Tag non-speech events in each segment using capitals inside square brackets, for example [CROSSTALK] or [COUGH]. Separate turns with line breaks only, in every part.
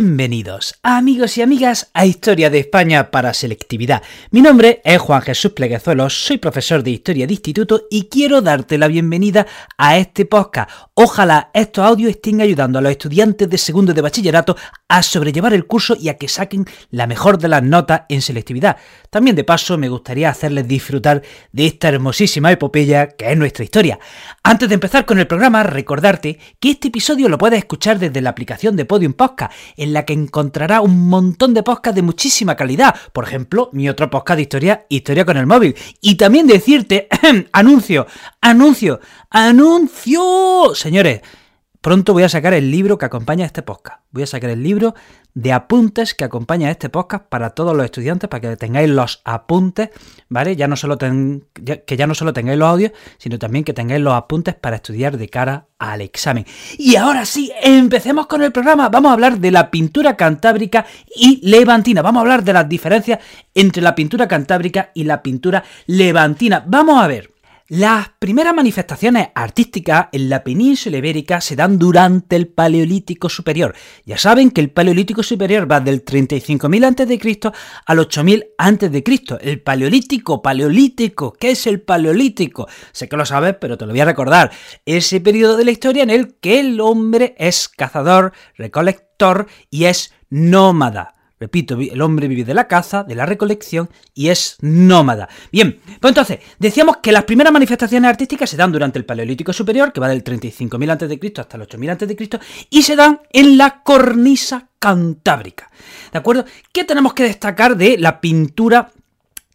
Bienvenidos, amigos y amigas, a Historia de España para Selectividad. Mi nombre es Juan Jesús Pleguezuelos, soy profesor de Historia de Instituto y quiero darte la bienvenida a este podcast. Ojalá estos audios estén ayudando a los estudiantes de segundo de bachillerato a sobrellevar el curso y a que saquen la mejor de las notas en selectividad. También de paso me gustaría hacerles disfrutar de esta hermosísima epopeya que es nuestra historia. Antes de empezar con el programa, recordarte que este episodio lo puedes escuchar desde la aplicación de Podium Podcast la que encontrará un montón de podcasts de muchísima calidad. Por ejemplo, mi otro podcast de historia, Historia con el móvil. Y también decirte, [CLEARS THROAT] anuncio, anuncio, anuncio, señores. Pronto voy a sacar el libro que acompaña este podcast. Voy a sacar el libro de apuntes que acompaña este podcast para todos los estudiantes, para que tengáis los apuntes, ¿vale? Ya no solo que ya no solo tengáis los audios, sino también que tengáis los apuntes para estudiar de cara al examen. Y ahora sí, empecemos con el programa. Vamos a hablar de la pintura cantábrica y levantina. Vamos a hablar de las diferencias entre la pintura cantábrica y la pintura levantina. Vamos a ver. Las primeras manifestaciones artísticas en la península ibérica se dan durante el Paleolítico Superior. Ya saben que el Paleolítico Superior va del 35.000 a.C. al 8.000 a.C. El Paleolítico, Paleolítico, ¿qué es el Paleolítico? Sé que lo sabes, pero te lo voy a recordar. Ese periodo de la historia en el que el hombre es cazador, recolector y es nómada. Repito, el hombre vive de la caza, de la recolección y es nómada. Bien, pues entonces, decíamos que las primeras manifestaciones artísticas se dan durante el Paleolítico Superior, que va del 35.000 a.C. hasta el 8.000 a.C., y se dan en la cornisa cantábrica. ¿De acuerdo? ¿Qué tenemos que destacar de la pintura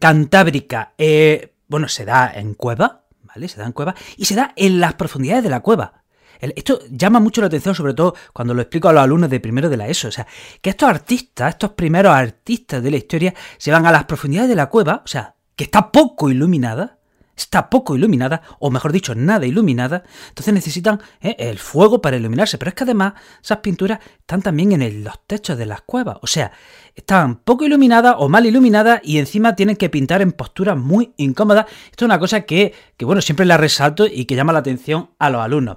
cantábrica? Eh, bueno, se da en cueva, ¿vale? Se da en cueva y se da en las profundidades de la cueva. Esto llama mucho la atención, sobre todo cuando lo explico a los alumnos de primero de la ESO. O sea, que estos artistas, estos primeros artistas de la historia, se van a las profundidades de la cueva, o sea, que está poco iluminada, está poco iluminada, o mejor dicho, nada iluminada, entonces necesitan eh, el fuego para iluminarse. Pero es que además esas pinturas están también en los techos de las cuevas, o sea, están poco iluminadas o mal iluminadas y encima tienen que pintar en posturas muy incómodas. Esto es una cosa que, que bueno, siempre la resalto y que llama la atención a los alumnos.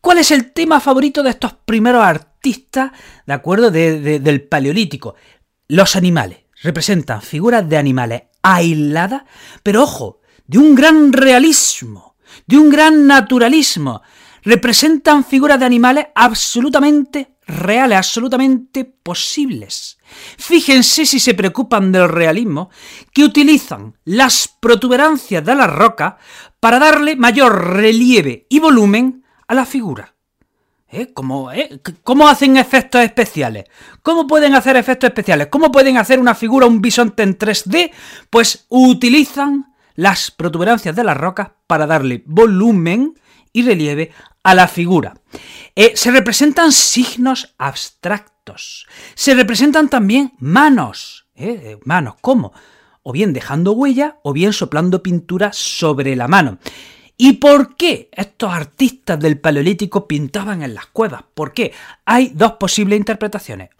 ¿Cuál es el tema favorito de estos primeros artistas, de acuerdo, del paleolítico? Los animales. Representan figuras de animales aisladas, pero ojo, de un gran realismo, de un gran naturalismo. Representan figuras de animales absolutamente reales, absolutamente posibles. Fíjense si se preocupan del realismo, que utilizan las protuberancias de la roca para darle mayor relieve y volumen a la figura. ¿Eh? ¿Cómo, eh? ¿Cómo hacen efectos especiales? ¿Cómo pueden hacer efectos especiales? ¿Cómo pueden hacer una figura, un bisonte en 3D? Pues utilizan las protuberancias de las rocas para darle volumen y relieve a la figura. Eh, se representan signos abstractos. Se representan también manos. ¿Eh? Manos, ¿cómo? O bien dejando huella o bien soplando pintura sobre la mano. ¿Y por qué estos artistas del Paleolítico pintaban en las cuevas? ¿Por qué? Hay dos posibles interpretaciones.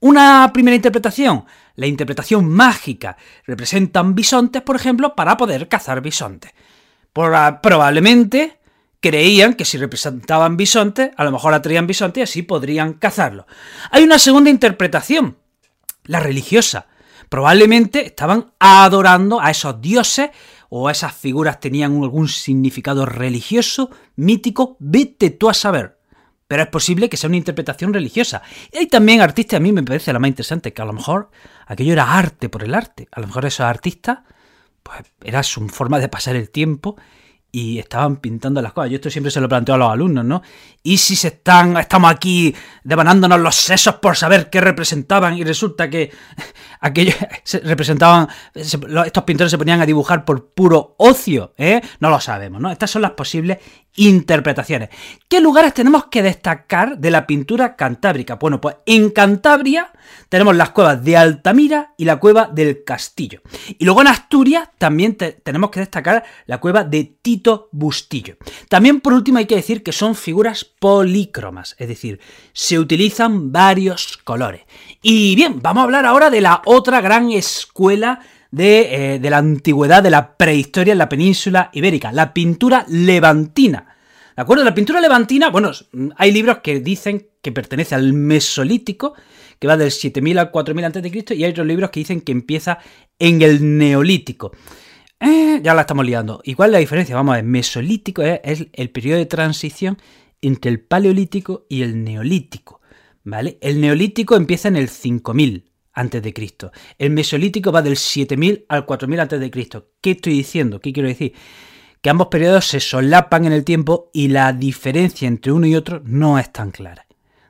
Una primera interpretación, la interpretación mágica, representan bisontes, por ejemplo, para poder cazar bisontes. probablemente creían que si representaban bisontes, a lo mejor atraían bisontes y así podrían cazarlo. Hay una segunda interpretación, la religiosa. Probablemente estaban adorando a esos dioses o esas figuras tenían algún significado religioso, mítico, vete tú a saber. Pero es posible que sea una interpretación religiosa. Y hay también artistas, a mí me parece la más interesante, que a lo mejor aquello era arte por el arte. A lo mejor esos artistas, pues era su forma de pasar el tiempo y estaban pintando las cosas. Yo esto siempre se lo planteo a los alumnos, ¿no? Y si se están, estamos aquí devanándonos los sesos por saber qué representaban y resulta que [LAUGHS] aquellos [LAUGHS] representaban, estos pintores se ponían a dibujar por puro ocio, ¿eh? No lo sabemos, ¿no? Estas son las posibles interpretaciones. ¿Qué lugares tenemos que destacar de la pintura cantábrica? Bueno, pues en Cantabria tenemos las cuevas de Altamira y la cueva del Castillo. Y luego en Asturias también tenemos que destacar la cueva de Tito Bustillo. También por último hay que decir que son figuras polícromas, es decir, se utilizan varios colores. Y bien, vamos a hablar ahora de la otra gran escuela de, eh, de, la antigüedad, de la prehistoria en la península ibérica, la pintura levantina. ¿De acuerdo? La pintura levantina, bueno, hay libros que dicen que pertenece al Mesolítico, que va del 7000 al 4000 a.C., y hay otros libros que dicen que empieza en el Neolítico. Eh, ya la estamos liando. ¿Y cuál es la diferencia? Vamos a ver, Mesolítico es, el periodo de transición entre el Paleolítico y el Neolítico. ¿Vale? El Neolítico empieza en el 5000 a.C. El Mesolítico va del 7000 al 4000 a.C. ¿Qué estoy diciendo? ¿Qué quiero decir? Que ambos periodos se solapan en el tiempo y la diferencia entre uno y otro no es tan clara.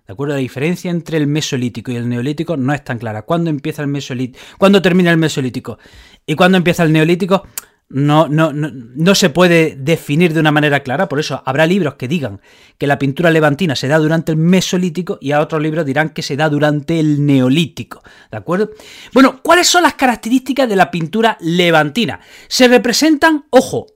¿De acuerdo? La diferencia entre el Mesolítico y el Neolítico no es tan clara. ¿Cuándo empieza el Mesolítico? ¿Cuándo termina el Mesolítico? ¿Y cuándo empieza el Neolítico? No, no, no, no, se puede definir de una manera clara, por eso habrá libros que digan que la pintura levantina se da durante el Mesolítico y a otros libros dirán que se da durante el Neolítico. ¿De acuerdo? Bueno, ¿cuáles son las características de la pintura levantina? Se representan, ojo,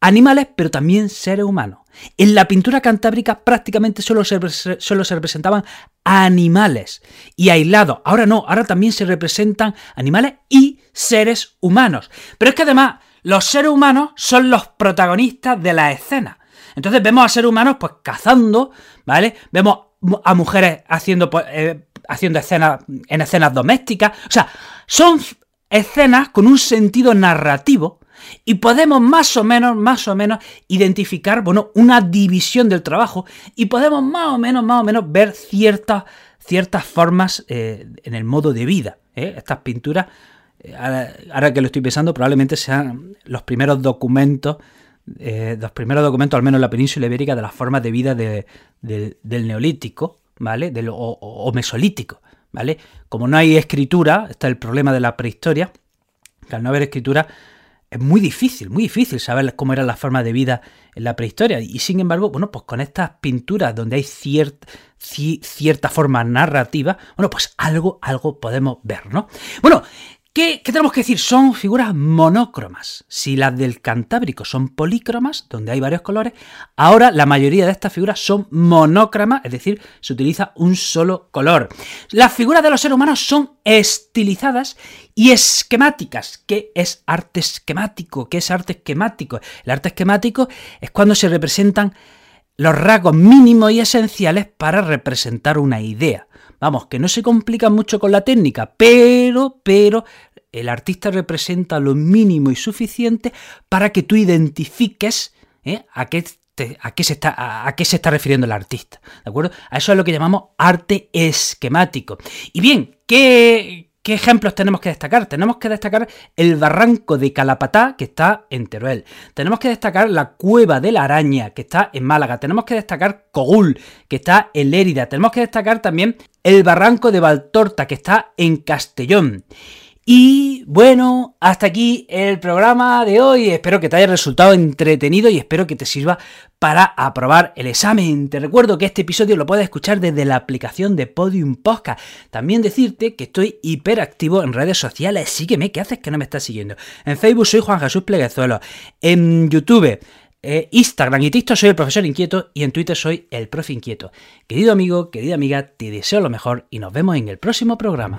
animales, pero también seres humanos. En la pintura cantábrica prácticamente solo se, solo se, representaban animales y aislados. Ahora no, ahora también se representan animales y seres humanos. Pero es que además los seres humanos son los protagonistas de la escena. Entonces vemos a seres humanos pues cazando, ¿vale? Vemos a mujeres haciendo, pues, eh, haciendo escenas en escenas domésticas. O sea, son escenas con un sentido narrativo y podemos más o menos, más o menos identificar, bueno, una división del trabajo y podemos más o menos, más o menos ver ciertas, ciertas formas eh, en el modo de vida. ¿eh? Estas pinturas, eh, ahora, que lo estoy pensando, probablemente sean los primeros documentos, los primeros documentos, al menos en la península ibérica, de las formas de vida del neolítico, ¿vale? Del, o mesolítico, ¿vale? Como no hay escritura, está el problema de la prehistoria, que al no haber escritura, es muy difícil, muy difícil saber cómo era la forma de vida en la prehistoria. Y sin embargo, bueno, pues con estas pinturas donde hay cierta forma narrativa, bueno, pues algo, algo podemos ver, ¿no? Bueno, ¿Qué, tenemos que decir? Son figuras monócromas. Si las del Cantábrico son polícromas, donde hay varios colores, ahora la mayoría de estas figuras son monócromas, es decir, se utiliza un solo color. Las figuras de los seres humanos son estilizadas y esquemáticas. ¿Qué es arte esquemático? ¿Qué es arte esquemático? El arte esquemático es cuando se representan los rasgos mínimos y esenciales para representar una idea. Vamos, que no se complica mucho con la técnica, pero, pero el artista representa lo mínimo y suficiente para que tú identifiques ¿eh? a qué se está refiriendo el artista. ¿De acuerdo? A eso es lo que llamamos arte esquemático. Y bien, ¿qué, ¿Qué ejemplos tenemos que destacar? Tenemos que destacar el barranco de Calapatá, que está en Teruel. Tenemos que destacar la cueva de la araña, que está en Málaga. Tenemos que destacar Cogul, que está en Lérida. Tenemos que destacar también el barranco de Valtorta, que está en Castellón. Y bueno, hasta aquí el programa de hoy. Espero que te haya resultado entretenido y espero que te sirva para aprobar el examen. Te recuerdo que este episodio lo puedes escuchar desde la aplicación de Podium Podcast. También decirte que estoy hiperactivo en redes sociales. Sígueme, ¿qué haces que no me estás siguiendo? En Facebook soy Juan Jesús Pleguezuelo. En YouTube. Eh, Instagram y TikTok soy el profesor inquieto y en Twitter soy el profe inquieto. Querido amigo, querida amiga, te deseo lo mejor y nos vemos en el próximo programa.